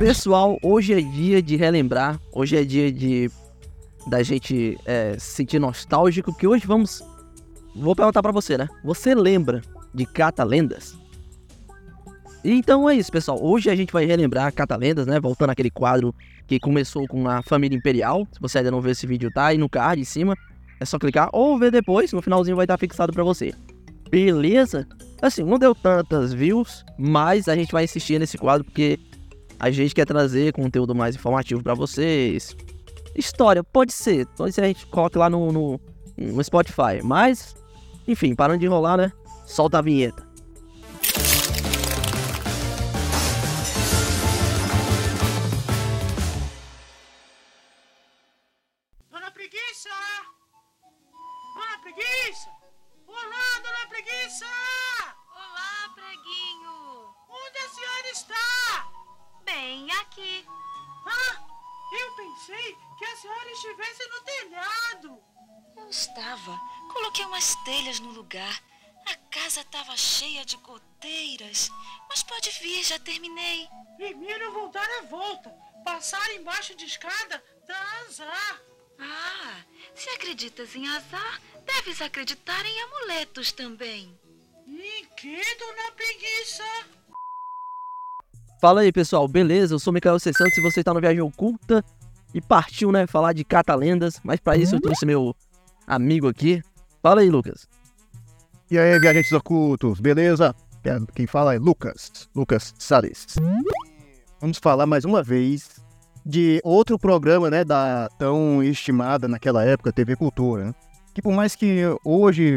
Pessoal, hoje é dia de relembrar, hoje é dia de da gente é, se sentir nostálgico, que hoje vamos. Vou perguntar pra você, né? Você lembra de Catalendas? Então é isso, pessoal. Hoje a gente vai relembrar Catalendas, né? Voltando àquele quadro que começou com a família imperial. Se você ainda não viu esse vídeo, tá aí no card em cima. É só clicar ou ver depois, no finalzinho vai estar fixado pra você. Beleza? Assim, não deu tantas views, mas a gente vai insistir nesse quadro porque a gente quer trazer conteúdo mais informativo pra vocês. História, pode ser. Pode ser a gente coloque lá no, no, no Spotify. Mas, enfim, parando de enrolar, né? Solta a vinheta. Já terminei. Primeiro vou dar a volta. Passar embaixo de escada dá azar. Ah, se acreditas em azar, deves acreditar em amuletos também. Em que, Dona Preguiça? Fala aí, pessoal, beleza? Eu sou Micael C. Santos e você tá no Viagem Oculta e partiu, né, falar de Catalendas, mas pra isso eu trouxe meu amigo aqui. Fala aí, Lucas. E aí, viajantes ocultos, beleza? Quem fala é Lucas, Lucas Salles. Vamos falar mais uma vez de outro programa, né, da tão estimada naquela época TV Cultura, né? Que por mais que hoje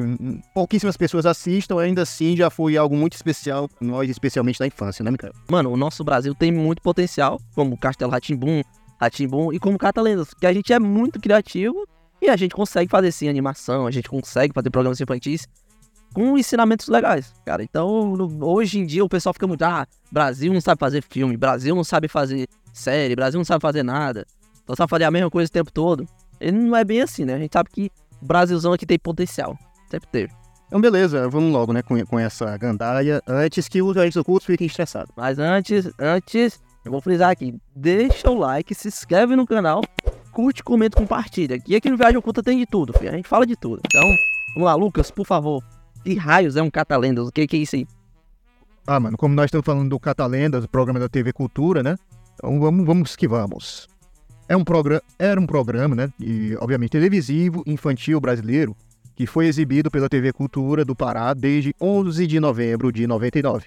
pouquíssimas pessoas assistam, ainda assim já foi algo muito especial, nós especialmente na infância, né, Micael? Mano, o nosso Brasil tem muito potencial, como Castelo Ratimbum, Ratimbum e como Catalendas, que a gente é muito criativo e a gente consegue fazer sim animação, a gente consegue fazer programas infantis com ensinamentos legais, cara. Então, hoje em dia o pessoal fica muito, ah, Brasil não sabe fazer filme, Brasil não sabe fazer série, Brasil não sabe fazer nada, só sabe fazer a mesma coisa o tempo todo. E não é bem assim, né? A gente sabe que o Brasilzão aqui tem potencial, sempre teve. Então, beleza, vamos logo, né, com, com essa gandaia, antes que os viajantes ocultos fiquem estressados. Mas antes, antes, eu vou frisar aqui, deixa o like, se inscreve no canal, curte, comenta, compartilha. E aqui no Viagem Oculta tem de tudo, filho. a gente fala de tudo. Então, vamos lá, Lucas, por favor. Que raios é um Catalendas? O que, que é isso aí? Ah, mano, como nós estamos falando do Catalendas, o programa da TV Cultura, né? Então vamos, vamos que vamos. É um programa, era um programa, né? E, obviamente, televisivo, infantil brasileiro, que foi exibido pela TV Cultura do Pará desde 11 de novembro de 99.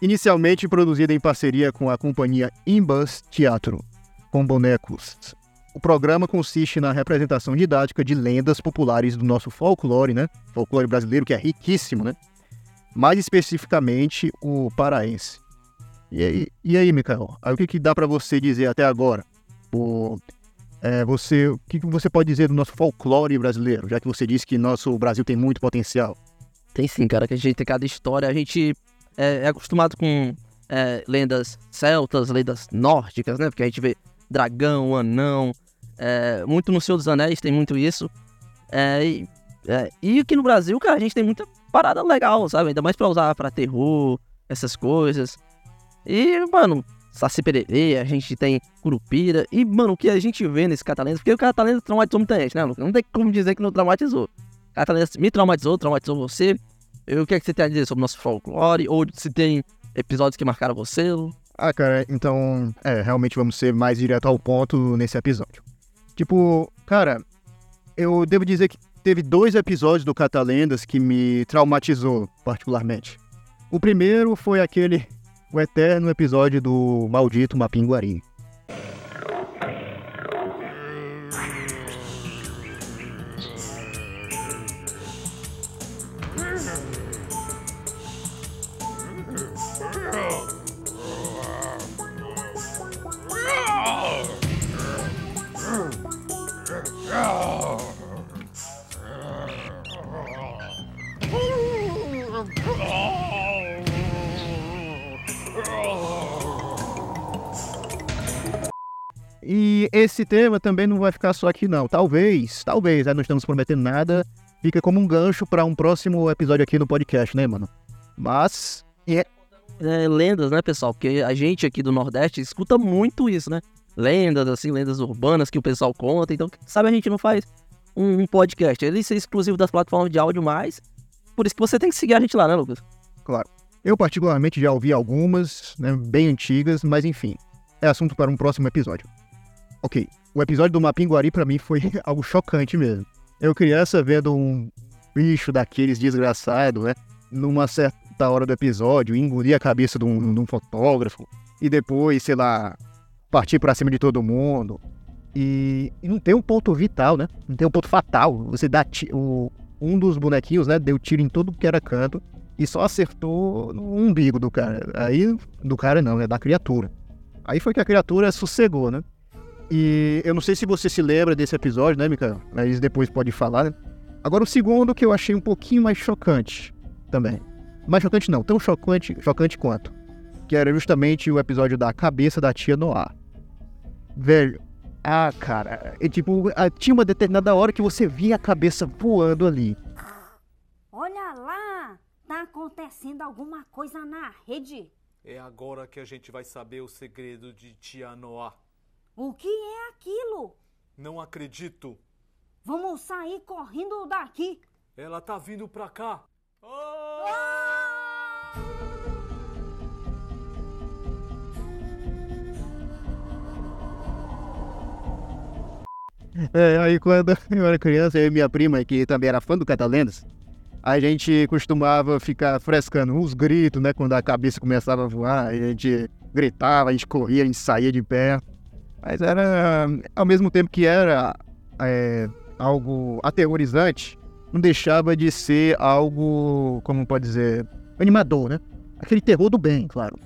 Inicialmente produzida em parceria com a companhia Imbus Teatro, com bonecos. O programa consiste na representação didática de lendas populares do nosso folclore, né? Folclore brasileiro, que é riquíssimo, né? mais especificamente o paraense. E aí, e aí Mikael? Aí o que, que dá pra você dizer até agora? O, é, você, o que, que você pode dizer do nosso folclore brasileiro, já que você disse que nosso Brasil tem muito potencial? Tem sim, cara, que a gente tem cada história. A gente é, é acostumado com é, lendas celtas, lendas nórdicas, né? Porque a gente vê dragão, anão. É, muito no Senhor dos Anéis tem muito isso. É, e, é, e aqui no Brasil, cara, a gente tem muita parada legal, sabe? Ainda mais pra usar pra terror, essas coisas. E, mano, Saci Pererê, a gente tem Curupira. E, mano, o que a gente vê nesse Catalendas, porque o Catalendas traumatizou muita gente, né, Lucas? Não tem como dizer que não traumatizou. Catalendas me traumatizou, traumatizou você. E o que, é que você tem a dizer sobre o nosso folclore? Ou se tem episódios que marcaram você? Ah, cara, então, é, realmente vamos ser mais direto ao ponto nesse episódio. Tipo, cara, eu devo dizer que teve dois episódios do Catalendas que me traumatizou particularmente. O primeiro foi aquele, o eterno episódio do maldito Mapinguari. Esse tema também não vai ficar só aqui não. Talvez, talvez, né, não estamos prometendo nada, fica como um gancho para um próximo episódio aqui no podcast, né, mano? Mas é é, lendas, né, pessoal? Porque a gente aqui do Nordeste escuta muito isso, né? Lendas, assim, lendas urbanas que o pessoal conta. Então, sabe, a gente não faz um, um podcast. Ele é exclusivo das plataformas de áudio mais. Por isso que você tem que seguir a gente lá, né, Lucas? Claro. Eu, particularmente, já ouvi algumas, né, bem antigas, mas enfim, é assunto para um próximo episódio. Ok, o episódio do Mapinguari para mim foi algo chocante mesmo. Eu criança vendo um bicho daqueles desgraçado, né, numa certa hora do episódio, engolir a cabeça de um, de um fotógrafo e depois, sei lá, partir para cima de todo mundo. E, e, não tem um ponto vital, né? Não tem um ponto fatal. Você dá o, um dos bonequinhos, né, deu tiro em todo que era canto e só acertou no umbigo do cara. Aí, do cara não, né? Da criatura. Aí foi que a criatura sossegou, né? E eu não sei se você se lembra desse episódio, né, Mikael? Mas depois pode falar, né? Agora o segundo que eu achei um pouquinho mais chocante também. Mais chocante não, tão chocante, chocante quanto. Que era justamente o episódio da cabeça da tia Noah. Velho, ah, cara, e, tipo, tinha uma determinada hora que você via a cabeça voando ali. Olha lá! Tá acontecendo alguma coisa na rede. É agora que a gente vai saber o segredo de Tia Noah. O que é aquilo? Não acredito. Vamos sair correndo daqui. Ela tá vindo pra cá. Oh! É, aí quando eu era criança, eu e minha prima, que também era fã do Catalendas, a gente costumava ficar frescando uns gritos, né? Quando a cabeça começava a voar, a gente gritava, a gente corria, a gente saía de pé. Mas era, ao mesmo tempo que era é, algo aterrorizante, não deixava de ser algo, como pode dizer, animador, né? Aquele terror do bem, claro.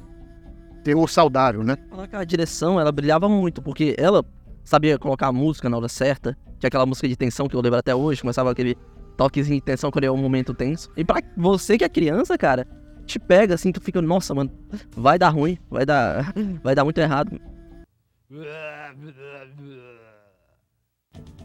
Terror saudável, né? A direção, ela brilhava muito, porque ela sabia colocar a música na hora certa. Tinha aquela música de tensão que eu lembro até hoje, começava aquele toquezinho de tensão quando é um momento tenso. E pra você que é criança, cara, te pega assim, tu fica, nossa, mano, vai dar ruim, vai dar, vai dar muito errado.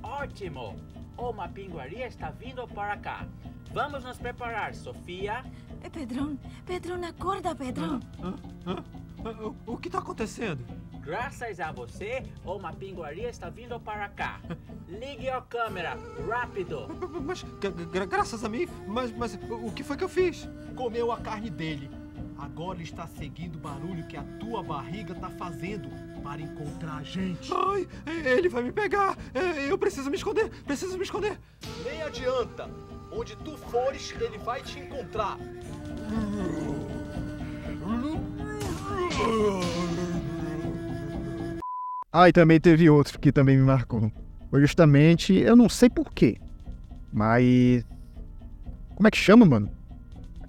Ótimo! O Mapinguaria está vindo para cá. Vamos nos preparar, Sofia. É, Pedrão, Pedrão, acorda, Pedrão. Ah, ah, ah, o que está acontecendo? Graças a você, o Mapinguaria está vindo para cá. Ligue a câmera, rápido. Mas, gra graças a mim? Mas, mas o que foi que eu fiz? Comeu a carne dele. Agora ele está seguindo o barulho que a tua barriga está fazendo para encontrar a gente. Ai, ele vai me pegar. É, eu preciso me esconder. Preciso me esconder. Nem adianta. Onde tu fores, ele vai te encontrar. Ah, e também teve outro que também me marcou. Foi justamente, eu não sei porquê, mas. Como é que chama, mano?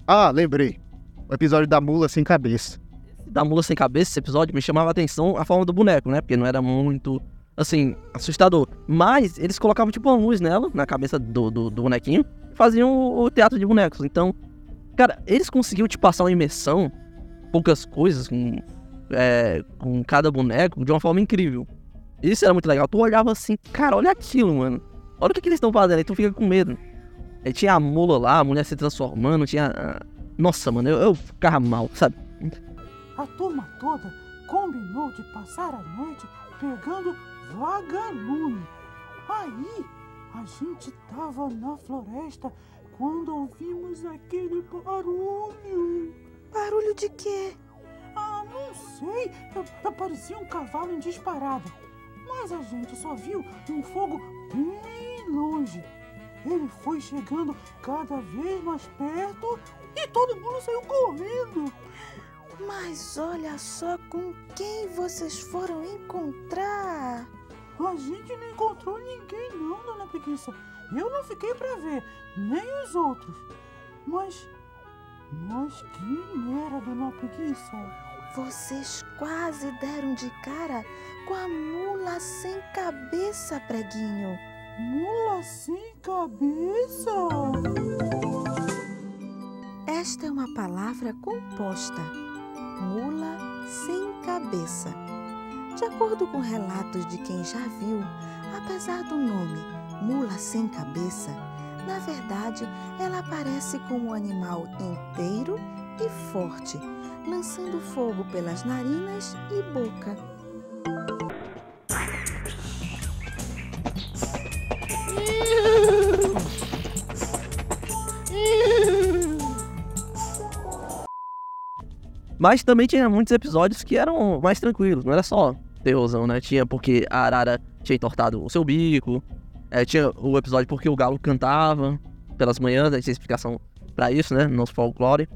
Ah, lembrei. O episódio da mula sem cabeça. Da mula sem cabeça, esse episódio me chamava a atenção a forma do boneco, né? Porque não era muito, assim, assustador. Mas eles colocavam tipo uma luz nela, na cabeça do, do, do bonequinho, e faziam o, o teatro de bonecos. Então, cara, eles conseguiam te passar uma imersão, poucas coisas, com, é, com cada boneco, de uma forma incrível. Isso era muito legal. Tu olhava assim, cara, olha aquilo, mano. Olha o que, que eles estão fazendo, aí tu fica com medo. Aí tinha a mula lá, a mulher se transformando, tinha nossa, mano, eu, eu ficava mal, sabe? A turma toda combinou de passar a noite pegando vagalume. Aí a gente tava na floresta quando ouvimos aquele barulho. Barulho de quê? Ah, não sei. Parecia um cavalo em disparada. Mas a gente só viu um fogo bem longe. Ele foi chegando cada vez mais perto e todo mundo saiu correndo. Mas olha só com quem vocês foram encontrar. A gente não encontrou ninguém não, dona Preguiça. Eu não fiquei para ver, nem os outros. Mas, mas quem era dona Preguiça? Vocês quase deram de cara com a mula sem cabeça, preguinho. Mula sem cabeça? Esta é uma palavra composta. Mula sem cabeça. De acordo com relatos de quem já viu, apesar do nome mula sem cabeça, na verdade ela aparece como um animal inteiro e forte, lançando fogo pelas narinas e boca. Mas também tinha muitos episódios que eram mais tranquilos, não era só terrorzão, né? Tinha porque a arara tinha entortado o seu bico, é, tinha o episódio porque o galo cantava pelas manhãs, aí tinha explicação pra isso, né? No nosso folclore.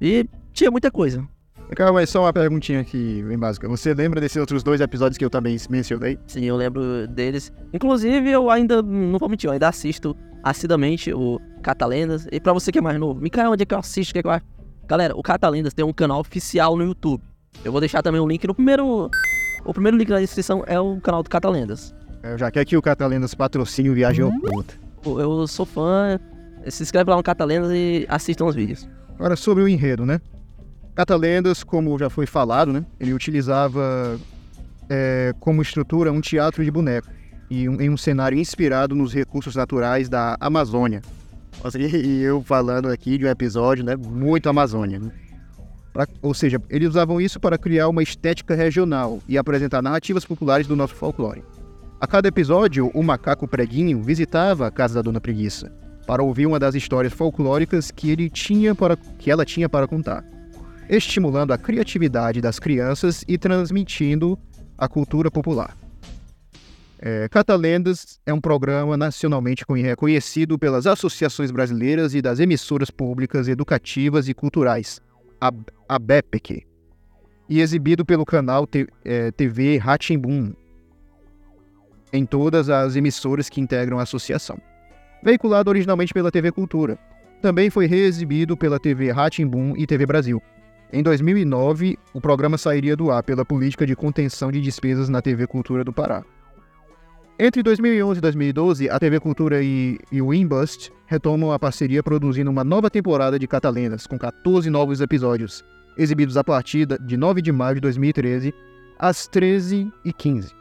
E tinha muita coisa. Calma, mas só uma perguntinha aqui, bem básica. Você lembra desses outros dois episódios que eu também mencionei? Sim, eu lembro deles. Inclusive, eu ainda, não vou mentir, eu ainda assisto assiduamente o Catalendas. E pra você que é mais novo, Micael, onde é que eu assisto? O que é que eu... Galera, o Catalendas tem um canal oficial no YouTube. Eu vou deixar também o link no primeiro... O primeiro link na descrição é o canal do Catalendas. Eu já quero que o Catalendas patrocine o Viagem Uhum. Oculta. Eu sou fã. Se inscreve lá no Catalendas e assistam os vídeos. Agora, sobre o enredo, né? Catalendas, como já foi falado, né? Ele utilizava é, como estrutura um teatro de boneco e um- em um cenário inspirado nos recursos naturais da Amazônia. E eu falando aqui de um episódio, né? Muito Amazônia, né? Pra- ou seja, eles usavam isso para criar uma estética regional e apresentar narrativas populares do nosso folclore. A cada episódio, o macaco preguinho visitava a casa da Dona Preguiça para ouvir uma das histórias folclóricas que ele tinha para que ela tinha para contar, estimulando a criatividade das crianças e transmitindo a cultura popular. É, Catalendas é um programa nacionalmente conhe- reconhecido pelas associações brasileiras e das emissoras públicas educativas e culturais, a, a BEPEC, e exibido pelo canal T- é, TV Ratimbum em todas as emissoras que integram a associação. Veiculado originalmente pela TV Cultura, também foi reexibido pela TV Ratimbum e TV Brasil. Em 2009, o programa sairia do ar pela política de contenção de despesas na TV Cultura do Pará. Entre 2011 e 2012, a TV Cultura e, e o Inbust retomam a parceria produzindo uma nova temporada de Catalendas, com 14 novos episódios, exibidos a partir de 9 de maio de 2013, às 13h15.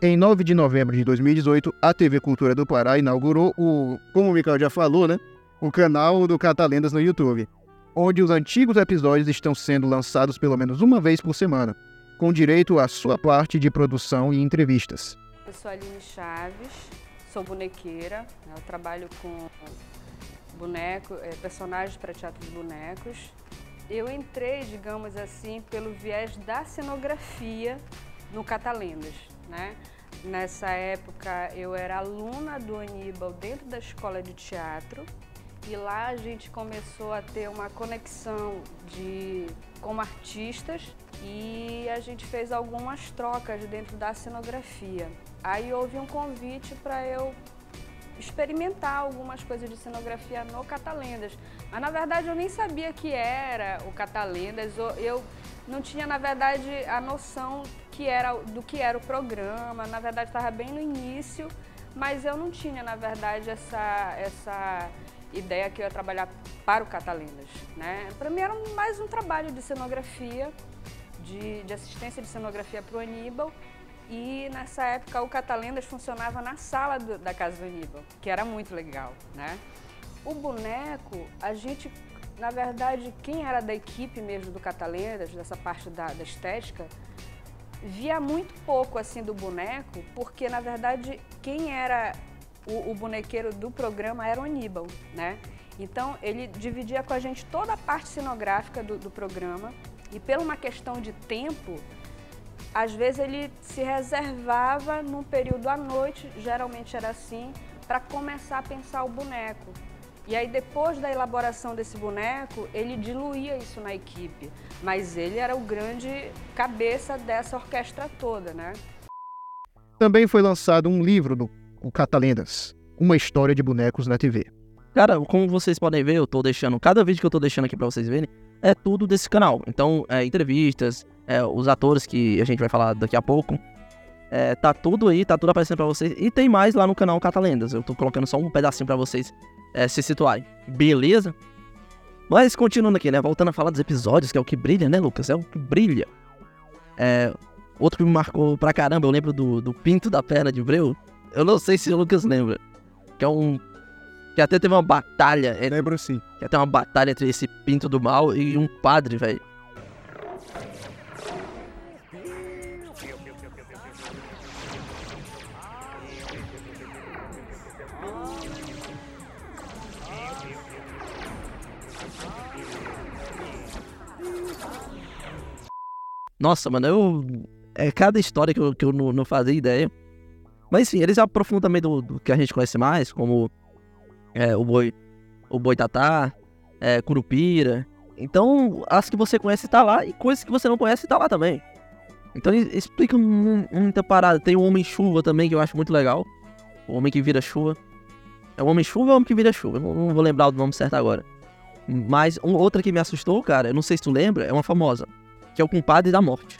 Em 9 de novembro de 2018, a TV Cultura do Pará inaugurou o, como o Michael já falou, né? O canal do Catalendas no YouTube, onde os antigos episódios estão sendo lançados pelo menos uma vez por semana, com direito à sua parte de produção e entrevistas. Eu sou a Aline Chaves, sou bonequeira, né? eu trabalho com boneco, eh, personagens para teatro de bonecos. Eu entrei, digamos assim, pelo viés da cenografia no Catalendas, né? Nessa época eu era aluna do Aníbal dentro da escola de teatro e lá a gente começou a ter uma conexão de como artistas e a gente fez algumas trocas dentro da cenografia. Aí houve um convite para eu experimentar algumas coisas de cenografia no Catalendas. Mas na verdade eu nem sabia que era o Catalendas, eu- não tinha na verdade a noção que era do que era o programa. Na verdade estava bem no início, mas eu não tinha na verdade essa essa ideia que eu ia trabalhar para o Catalendas, né? Para mim era mais um trabalho de cenografia, de, de assistência de cenografia para o Aníbal. E nessa época o Catalendas funcionava na sala do- da casa do Aníbal, que era muito legal, né? O boneco, a gente, na verdade, quem era da equipe mesmo do Catalendas, dessa parte da, da estética, via muito pouco assim do boneco, porque na verdade quem era o, o bonequeiro do programa era o Aníbal, né? Então ele dividia com a gente toda a parte cenográfica do, do programa e por uma questão de tempo, às vezes ele se reservava num período à noite, geralmente era assim, para começar a pensar o boneco. E aí depois da elaboração desse boneco, ele diluía isso na equipe, mas ele era o grande cabeça dessa orquestra toda, né? Também foi lançado um livro do o Catalendas, Uma História de Bonecos na TV. Cara, como vocês podem ver, eu tô deixando. Cada vídeo que eu tô deixando aqui pra vocês verem é tudo desse canal. Então, é, entrevistas, é, os atores que a gente vai falar daqui a pouco. É, tá tudo aí, tá tudo aparecendo pra vocês. E tem mais lá no canal Catalendas. Eu tô colocando só um pedacinho pra vocês é, se situarem. Beleza? Mas continuando aqui, né? Voltando a falar dos episódios, que é o que brilha, né, Lucas? É o que brilha. É, outro que me marcou pra caramba, eu lembro do, do pinto da perna de Breu. Eu não sei se o Lucas lembra. Que é um Que até teve uma batalha. Lembro sim. Que até uma batalha entre esse pinto do mal e um padre, velho. Nossa, mano, eu. É cada história que eu, que eu não, não fazia ideia. Mas enfim, eles aprofundam também do, do que a gente conhece mais, como é, o boi. O boi tatá, é, curupira. Então, as que você conhece tá lá e coisas que você não conhece tá lá também. Então explica mu- muita parada. Tem o Homem-Chuva também, que eu acho muito legal. O Homem que Vira Chuva. É o Homem-Chuva ou o Homem que Vira Chuva? Eu não vou lembrar o nome certo agora. Mas um, outra que me assustou, cara, eu não sei se tu lembra, é uma famosa. Que é o Compadre da Morte.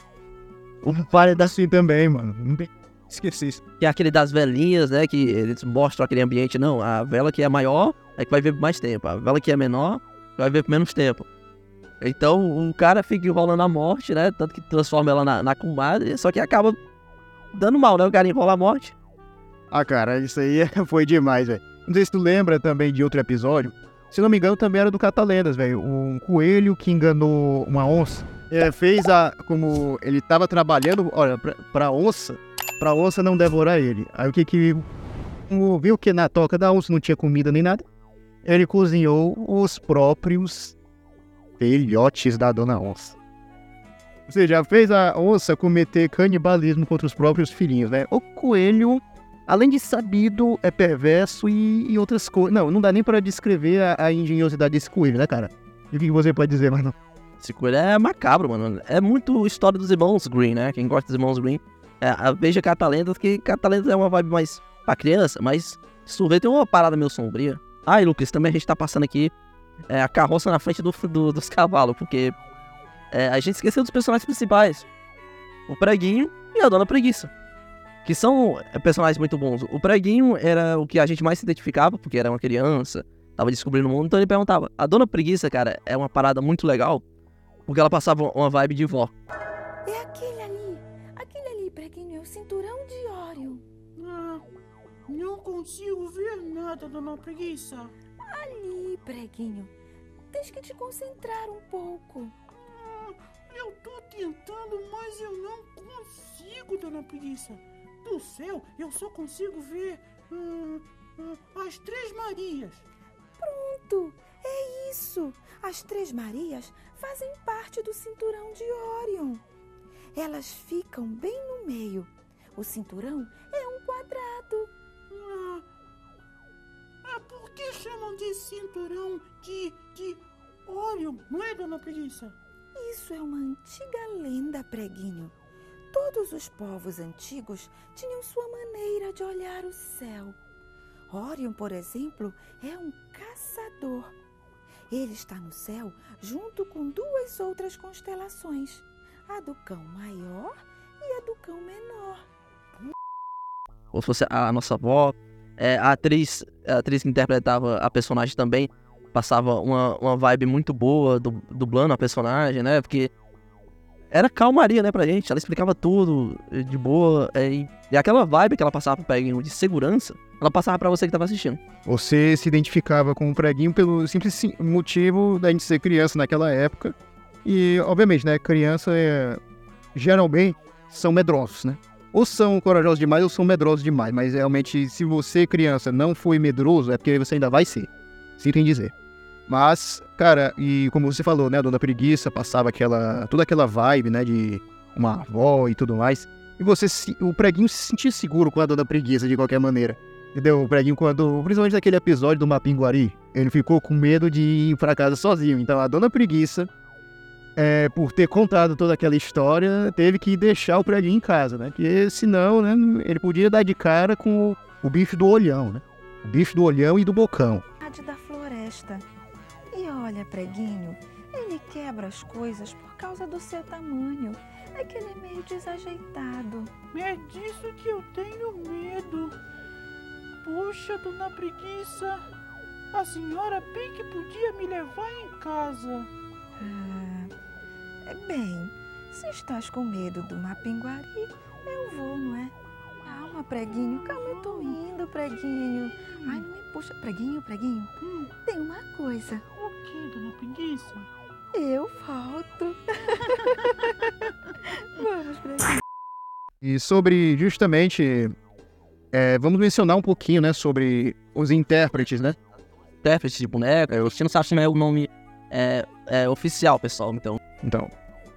O pai da Sim também, mano. Não tem- Esqueci isso. Que é aquele das velhinhas, né? Que eles mostram aquele ambiente. Não, a vela que é maior é que vai ver por mais tempo. A vela que é menor vai ver por menos tempo. Então o cara fica enrolando a morte, né? Tanto que transforma ela na, na comadre, só que acaba dando mal, né? O cara enrola a morte. Ah, cara, isso aí foi demais, velho. Não sei se tu lembra também de outro episódio. Se não me engano, também era do Catalendas, velho. Um coelho que enganou uma onça. É, fez a. Como ele tava trabalhando, olha, pra, pra onça, pra onça não devorar ele. Aí o que que. Viu que na toca da onça não tinha comida nem nada? Ele cozinhou os próprios filhotes da dona onça. Ou seja, fez a onça cometer canibalismo contra os próprios filhinhos, né? O coelho além de sabido, é perverso e, e outras coisas. Não, não dá nem pra descrever a, a engenhosidade desse coelho, né, cara? E o que que você pode dizer, mano? Esse coelho é macabro, mano. É muito história dos irmãos Green, né? Quem gosta dos irmãos Green. É, veja Catalendas, que Catalendas é uma vibe mais pra criança, mas ver, tem uma parada meio sombria. Ah, e Lucas, também a gente tá passando aqui é, a carroça na frente do, do- dos cavalos, porque é, a gente esqueceu dos personagens principais. O Preguinho e a Dona Preguiça. Que são é, personagens muito bons. O Preguinho era o que a gente mais se identificava, porque era uma criança, tava descobrindo o mundo, então ele perguntava. A Dona Preguiça, cara, é uma parada muito legal, porque ela passava uma vibe de vó. É aquele ali. Aquele ali, preguinho, é o cinturão de Ório. Ah, não consigo ver nada, dona Preguiça. Ali, preguinho. Tens que te concentrar um pouco. Ah, eu tô tentando, mas eu não consigo, dona Preguiça. Do céu, eu só consigo ver hum, hum, as Três Marias. Pronto, é isso. As Três Marias fazem parte do cinturão de Órion. Elas ficam bem no meio. O cinturão é um quadrado. Ah, ah, por que chamam de cinturão de, de Orion, não é, dona Preguiça? Isso é uma antiga lenda, preguinho. Todos os povos antigos tinham sua maneira de olhar o céu. Orion, por exemplo, é um caçador. Ele está no céu junto com duas outras constelações, a do cão maior e a do cão menor. ou se fosse a nossa avó. É, a, atriz, a atriz que interpretava a personagem também passava uma, uma vibe muito boa du- dublando a personagem, né? Porque era calmaria, né, pra gente. Ela explicava tudo de boa. é, e, e aquela vibe que ela passava pro Peguinho de segurança, ela passava pra você que tava assistindo. Você se identificava com o preguinho pelo simples sim- motivo da gente ser criança naquela época. E, obviamente, né, criança é... geralmente são medrosos, né? Ou são corajosos demais ou são medrosos demais. Mas realmente, se você, criança, não foi medroso, é porque você ainda vai ser. Sinto em dizer. Mas, cara, e como você falou, né, a Dona Preguiça passava aquela. toda aquela vibe, né, de uma avó e tudo mais. E você, o preguinho se sentia seguro com a Dona Preguiça de qualquer maneira. Entendeu? O preguinho, quando. Principalmente naquele episódio do Mapinguari, ele ficou com medo de ir pra casa sozinho. Então a Dona Preguiça, é, por ter contado toda aquela história, teve que deixar o preguinho em casa, né? Porque senão, né, ele podia dar de cara com o, bicho do olhão, né? O bicho do olhão e do bocão. Da floresta. E olha, preguinho, ele quebra as coisas por causa do seu tamanho. É que ele é meio desajeitado. É disso que eu tenho medo. Puxa, dona Preguiça, a senhora bem que podia me levar em casa. Ah, é bem, se estás com medo do Mapinguari, eu vou, não é? Calma, preguinho. Calma, eu tô indo, preguinho. Ai, não me puxa. Preguinho, preguinho. Tem uma coisa. O que, dona Preguiça? Eu volto. Vamos, preguinho. E sobre, justamente, é, vamos mencionar um pouquinho, né, sobre os intérpretes, né? Intérprete de boneco, a gente não sabe se é o nome é, é oficial, pessoal, então. Então,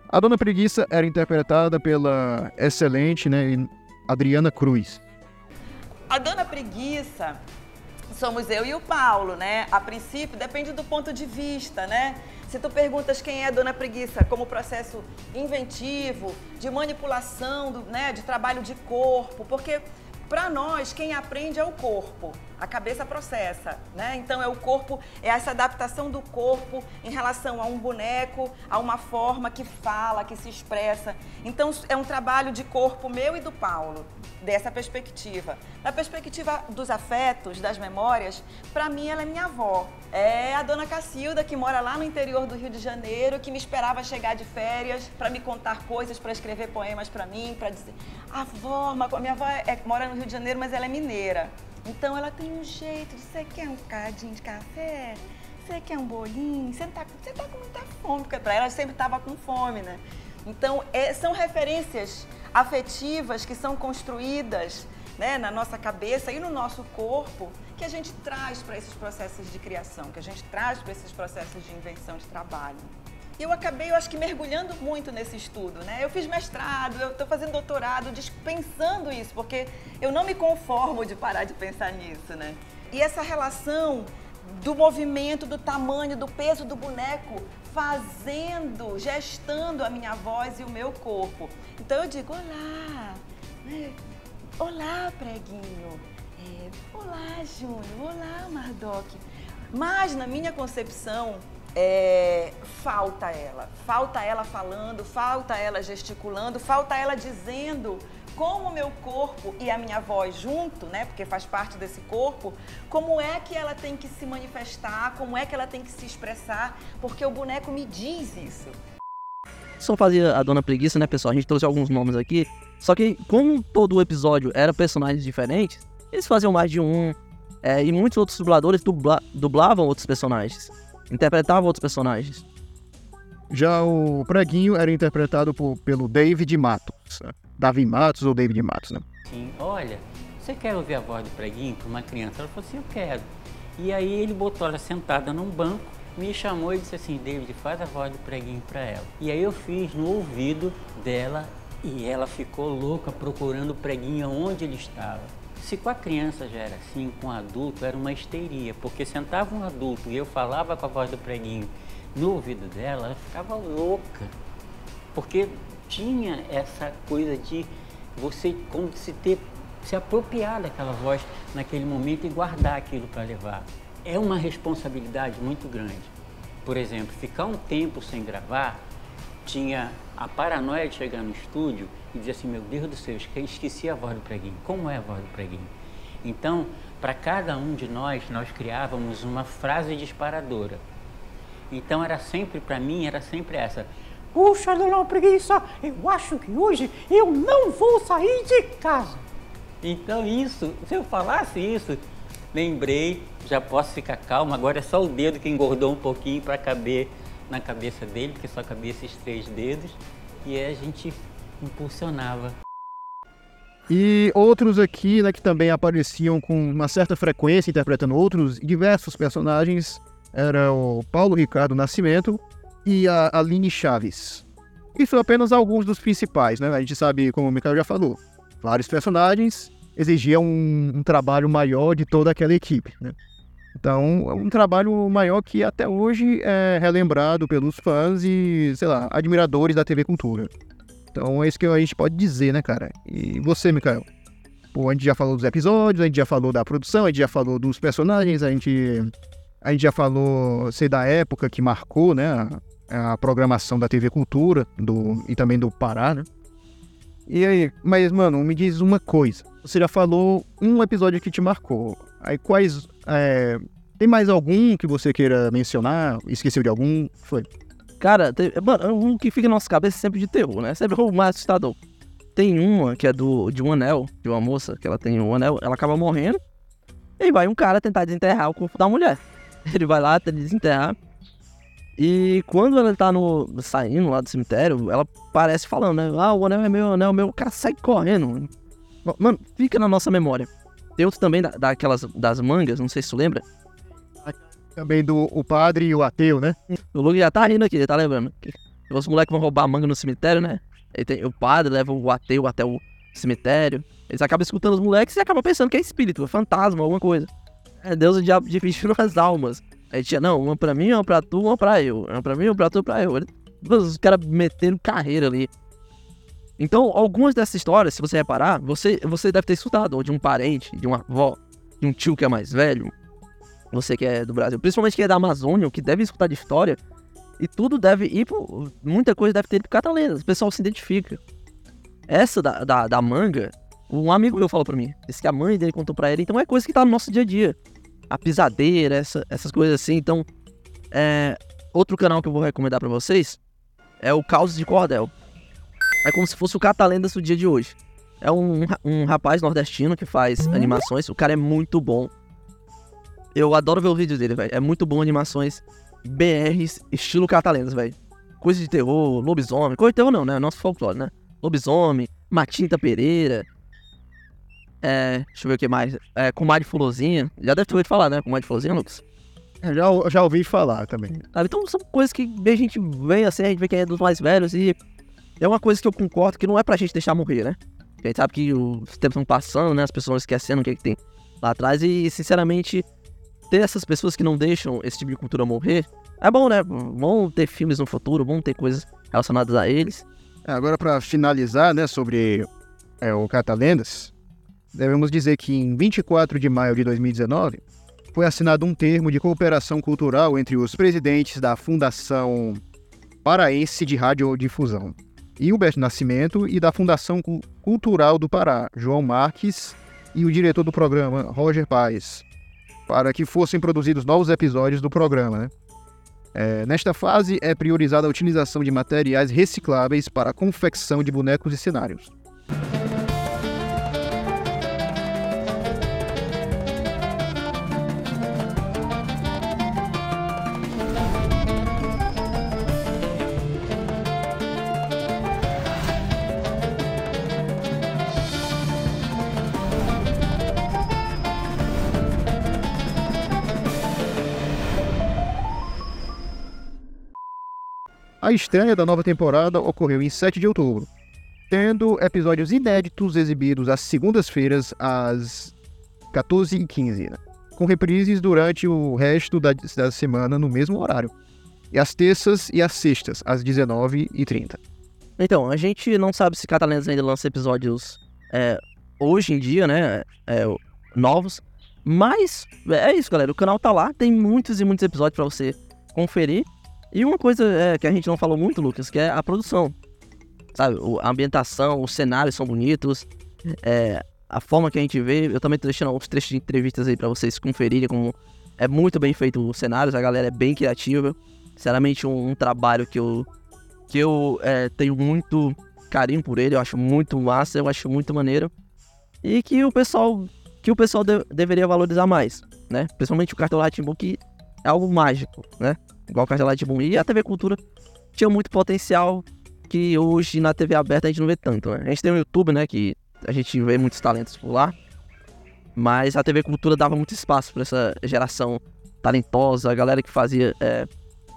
a Dona Preguiça era interpretada pela excelente, né, Adriana Cruz. A Dona Preguiça somos eu e o Paulo, né? A princípio, depende do ponto de vista, né? Se tu perguntas quem é a Dona Preguiça como processo inventivo, de manipulação, do, né, de trabalho de corpo, porque para nós, quem aprende é o corpo, a cabeça processa, né? Então é o corpo, é essa adaptação do corpo em relação a um boneco, a uma forma que fala, que se expressa. Então é um trabalho de corpo meu e do Paulo, dessa perspectiva. Da perspectiva dos afetos, das memórias, para mim ela é minha avó. É a dona Cacilda que mora lá no interior do Rio de Janeiro, que me esperava chegar de férias para me contar coisas, para escrever poemas para mim, para dizer: "Avó, minha avó é, mora no Rio de Janeiro, mas ela é mineira. Então ela tem um jeito de você quer um cadinho de café? Você quer um bolinho? Você tá, você tá com muita fome, porque para ela sempre estava com fome, né? Então, é, são referências afetivas que são construídas né, na nossa cabeça e no nosso corpo que a gente traz para esses processos de criação, que a gente traz para esses processos de invenção de trabalho. Eu acabei, eu acho que mergulhando muito nesse estudo, né? Eu fiz mestrado, eu estou fazendo doutorado pensando isso, porque eu não me conformo de parar de pensar nisso, né? E essa relação do movimento, do tamanho, do peso do boneco fazendo, gestando a minha voz e o meu corpo. Então eu digo, olá, né? olá, preguinho, é, olá, Júnior, olá, Mardoc. Mas na minha concepção, é, falta ela. Falta ela falando, falta ela gesticulando, falta ela dizendo como o meu corpo e a minha voz junto, né, porque faz parte desse corpo, como é que ela tem que se manifestar, como é que ela tem que se expressar, porque o boneco me diz isso. Só fazia a Dona Preguiça, né, pessoal? A gente trouxe alguns nomes aqui. Só que, como todo o episódio era personagens diferentes, eles faziam mais de um. É, e muitos outros dubladores dubla dublavam outros personagens interpretava outros personagens. Já o Preguinho era interpretado por, pelo David Matos. Né? Davi Matos ou David Matos, né? Sim, olha, você quer ouvir a voz do Preguinho para uma criança? Ela falou assim, eu quero. E aí ele botou ela sentada num banco, me chamou e disse assim, David, faz a voz do Preguinho para ela. E aí eu fiz no ouvido dela e ela ficou louca procurando o Preguinho onde ele estava. Se com a criança já era assim, com o adulto era uma histeria, porque sentava um adulto e eu falava com a voz do preguinho no ouvido dela, ela ficava louca. Porque tinha essa coisa de você como se ter se apropriar daquela voz naquele momento e guardar aquilo para levar. É uma responsabilidade muito grande. Por exemplo, ficar um tempo sem gravar tinha a paranoia de chegar no estúdio e dizer assim, meu Deus do céu, esqueci a voz do preguinho. Como é a voz do preguinho? Então, para cada um de nós, nós criávamos uma frase disparadora. Então era sempre, para mim, era sempre essa. Puxa, dona preguiça, eu acho que hoje eu não vou sair de casa. Então isso, se eu falasse isso, lembrei, já posso ficar calmo, agora é só o dedo que engordou um pouquinho para caber na cabeça dele, porque só cabia esses três dedos, e a gente impulsionava. E outros aqui, né, que também apareciam com uma certa frequência interpretando outros diversos personagens, era o Paulo Ricardo Nascimento e a Aline Chaves. E são apenas alguns dos principais, né? A gente sabe, como o Mikael já falou, vários personagens exigiam um, um trabalho maior de toda aquela equipe, né? Então, é um trabalho maior que até hoje é relembrado pelos fãs e, sei lá, admiradores da TV Cultura. Então, é isso que a gente pode dizer, né, cara? E você, Mikael? Pô, a gente já falou dos episódios, a gente já falou da produção, a gente já falou dos personagens, a gente, a gente já falou, sei, da época que marcou, né, a, a programação da TV Cultura do, e também do Pará, né? E aí, mas, mano, me diz uma coisa. Você já falou um episódio que te marcou. Aí quais. É, tem mais algum que você queira mencionar? Esqueceu de algum? Foi. Cara, tem, mano, um que fica na nossa cabeça é sempre de terror, né? Sempre o mais assustador. tem uma que é do, de um anel, de uma moça, que ela tem um anel, ela acaba morrendo. E vai um cara tentar desenterrar o corpo da mulher. Ele vai lá, tenta desenterrar. E quando ela tá no, saindo lá do cemitério, ela parece falando, né? Ah, o anel é meu, o anel é meu. O cara sai correndo. Mano, fica na nossa memória. Tem outro também da, daquelas das mangas, não sei se tu lembra. Também do o padre e o ateu, né? O Luke já tá rindo aqui, tá lembrando? Os moleques vão roubar manga no cemitério, né? Tem, o padre leva o ateu até o cemitério. Eles acabam escutando os moleques e acabam pensando que é espírito, é fantasma, alguma coisa. É Deus e o diabo dividindo as almas. Aí tinha, não, uma pra mim, uma pra tu, uma pra eu. Uma pra mim, uma pra tu, pra eu. Os caras metendo carreira ali. Então, algumas dessas histórias, se você reparar, você, você deve ter escutado, ou de um parente, de uma avó, de um tio que é mais velho, você que é do Brasil, principalmente que é da Amazônia, que deve escutar de história, e tudo deve ir pro, Muita coisa deve ter ido pro Catalendas, o pessoal se identifica. Essa da, da, da manga, um amigo meu falou pra mim, disse que a mãe dele contou pra ele, então é coisa que tá no nosso dia a dia. A pisadeira, essa, essas coisas assim, então. É, outro canal que eu vou recomendar para vocês é o Caos de Cordel. É como se fosse o Catalendas do dia de hoje. É um, um rapaz nordestino que faz animações. O cara é muito bom. Eu adoro ver os vídeos dele, velho. É muito bom animações BRs, estilo Catalendas, velho. Coisa de terror, lobisomem. Coisa de terror não, né? Nosso folclore, né? Lobisomem, Matinta Pereira. É, deixa eu ver o que mais. É, Comadre Fulozinha. Já deve ter ouvido falar, né? Comadre Fulozinha, Lucas? É, já, já ouvi falar também. Então são coisas que a gente vê assim, a gente vê quem é dos mais velhos e é uma coisa que eu concordo que não é pra gente deixar morrer, né? A gente sabe que os tempos estão passando, né? As pessoas esquecendo o que, é que tem lá atrás e, sinceramente, ter essas pessoas que não deixam esse tipo de cultura morrer é bom, né? Vão ter filmes no futuro, vão ter coisas relacionadas a eles. É, agora, para finalizar, né, sobre é, o Catalendas, devemos dizer que em 24 de maio de 2019 foi assinado um termo de cooperação cultural entre os presidentes da Fundação Paraense de Radiodifusão, Hilbert Nascimento, e da Fundação Cultural do Pará, João Marques, e o diretor do programa, Roger Paes, para que fossem produzidos novos episódios do programa. Né? É, nesta fase, é priorizada a utilização de materiais recicláveis para a confecção de bonecos e cenários. A estreia da nova temporada ocorreu em 7 de outubro, tendo episódios inéditos exibidos às segundas-feiras às 14h15, né? com reprises durante o resto da, da semana no mesmo horário, e às terças e às sextas, às 19h30. Então, a gente não sabe se Catalães ainda lança episódios é, hoje em dia, né? É, novos. Mas é isso, galera. O canal tá lá, tem muitos e muitos episódios para você conferir. E uma coisa é, que a gente não falou muito, Lucas, que é a produção. Sabe, a ambientação, os cenários são bonitos, é, a forma que a gente vê. Eu também tô deixando uns trechos de entrevistas aí para vocês conferirem como é muito bem feito os cenários, a galera é bem criativa. Sinceramente, um, um trabalho que eu, que eu é, tenho muito carinho por ele, eu acho muito massa, eu acho muito maneiro. E que o pessoal que o pessoal de, deveria valorizar mais, né? Principalmente o Cartão Latimbu, que é algo mágico, né? igual o Castelo Boom. E a TV Cultura tinha muito potencial que hoje na TV aberta a gente não vê tanto, né? A gente tem o YouTube, né, que a gente vê muitos talentos por lá, mas a TV Cultura dava muito espaço para essa geração talentosa, a galera que fazia é,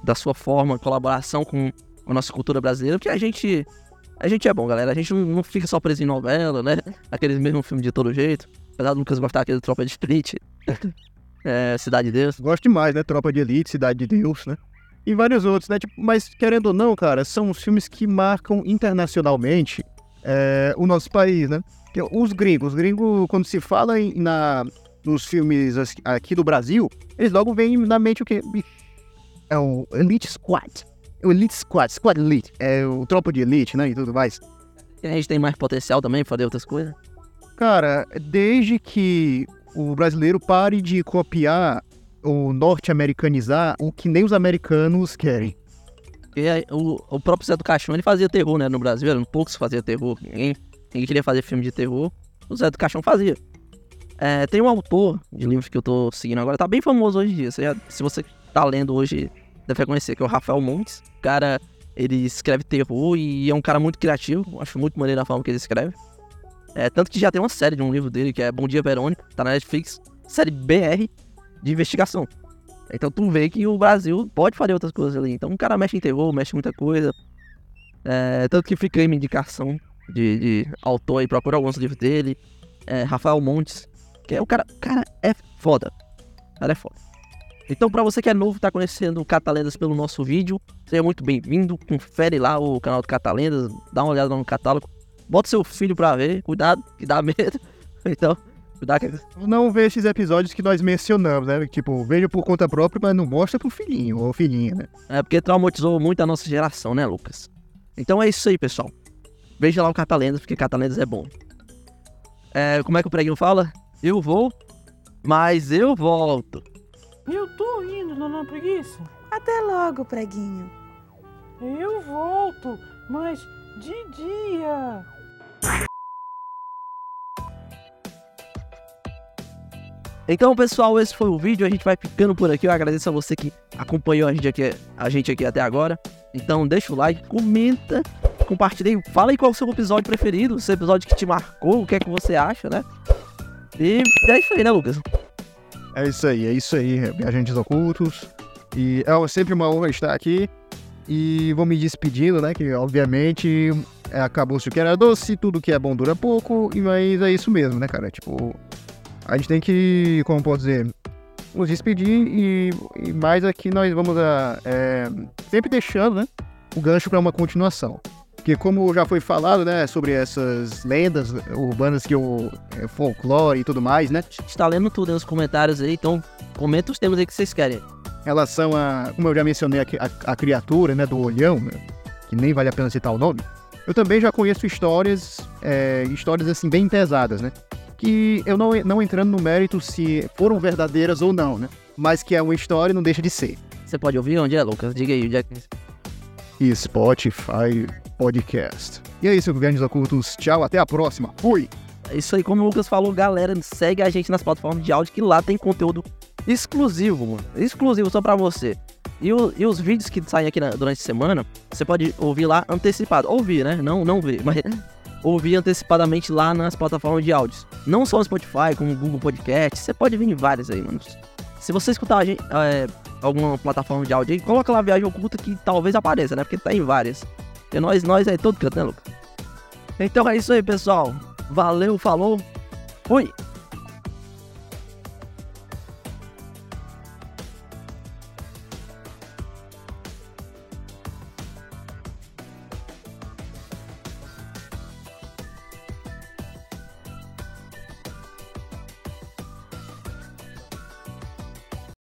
da sua forma colaboração com a nossa cultura brasileira, porque a gente a gente é bom, galera. A gente não, fica só preso em novela, né? Aqueles mesmos filmes de todo jeito. Apesar do Lucas gostar daquele Tropa de Street. É, Cidade de Deus. Gosto demais, né? Tropa de Elite, Cidade de Deus, né? E vários outros, né? Tipo, mas querendo ou não, cara, são os filmes que marcam internacionalmente é, o nosso país, né? Os gringos, os gringos, quando se fala em, na, nos filmes aqui do Brasil, eles logo vêm na mente o quê? É o Elite Squad. É o Elite Squad, Squad Elite. É o Tropa de Elite, né? E tudo mais. E a gente tem mais potencial também para fazer outras coisas? Cara, desde que o brasileiro pare de copiar ou norte-americanizar o que nem os americanos querem. Aí, o, o próprio Zé do Caixão, ele fazia terror, né, no Brasil, eram poucos fazia terror, ninguém Quem queria fazer filme de terror, o Zé do Caixão fazia. É, tem um autor de livros que eu tô seguindo agora, tá bem famoso hoje em dia. Você já- se você tá lendo hoje, deve conhecer, que é o Rafael Montes. O cara, ele escreve terror e é um cara muito criativo. Acho muito maneiro a forma que ele escreve. É, tanto que já tem uma série de um livro dele, que é Bom Dia Verônica, tá na Netflix. Série BR de investigação. Então tu vê que o Brasil pode fazer outras coisas ali. Então o cara mexe em terror, mexe muita coisa. É, tanto que fica aí minha indicação de, de autor aí, procura alguns livros dele. É, Rafael Montes, que é o cara. O cara é foda. O cara é foda. Então, pra você que é novo, tá conhecendo o Catalendas pelo nosso vídeo, seja muito bem-vindo. Confere lá o canal do Catalendas, dá uma olhada no catálogo. Bota seu filho pra ver, cuidado, que dá medo. Então, cuidado que. Não vê esses episódios que nós mencionamos, né? Tipo, veja por conta própria, mas não mostra pro filhinho ou filhinha, né? É porque traumatizou muito a nossa geração, né, Lucas? Então é isso aí, pessoal. Veja lá o Catalendas, porque Catalendas é bom. É, como é que o preguinho fala? Eu vou, mas eu volto. Eu tô indo, dona Preguiça. Até logo, preguinho. Eu volto, mas de dia. Então, pessoal, esse foi o vídeo. A gente vai ficando por aqui. Eu agradeço a você que acompanhou a gente aqui, a gente aqui até agora. Então, deixa o like, comenta, compartilha. Fala aí qual é o seu episódio preferido, o seu episódio que te marcou, o que é que você acha, né? E é isso aí, né, Lucas? É isso aí, é isso aí, Viajantes Ocultos. E é sempre uma honra estar aqui. E vou me despedindo, né? Que obviamente é, acabou-se o que era doce, tudo que é bom dura pouco, e mas é isso mesmo, né, cara? Tipo, a gente tem que, como posso dizer, nos despedir e, e mais aqui nós vamos a, é, sempre deixando, né, o gancho para uma continuação. Porque como já foi falado, né, sobre essas lendas urbanas que o é, folclore e tudo mais, né? Está lendo tudo nos comentários aí, então comenta os temas aí que vocês querem. Em relação a, como eu já mencionei, a, a, a criatura, né, do olhão, né, que nem vale a pena citar o nome. Eu também já conheço histórias, é, histórias assim bem pesadas, né? Que eu não, não entrando no mérito se foram verdadeiras ou não, né? Mas que é uma história e não deixa de ser. Você pode ouvir onde é, Lucas? Diga aí, onde é que... E Spotify Podcast. E é isso, Grandes Ocultos. Tchau, até a próxima. Fui! É isso aí, como o Lucas falou, galera, segue a gente nas plataformas de áudio que lá tem conteúdo exclusivo, mano. Exclusivo só pra você. E, o, e os vídeos que saem aqui na, durante a semana, você pode ouvir lá antecipado. Ouvir, né? Não, não ver, mas ouvir antecipadamente lá nas plataformas de áudios. Não só no Spotify, como Google Podcast. Você pode vir em várias aí, mano. Se você escutar gente, é, alguma plataforma de áudio aí, coloca lá Viagem Oculta que talvez apareça, né? Porque tá em várias. E nós, nós é todo canto, né, Lucas? Então é isso aí, pessoal. Valeu, falou. Fui!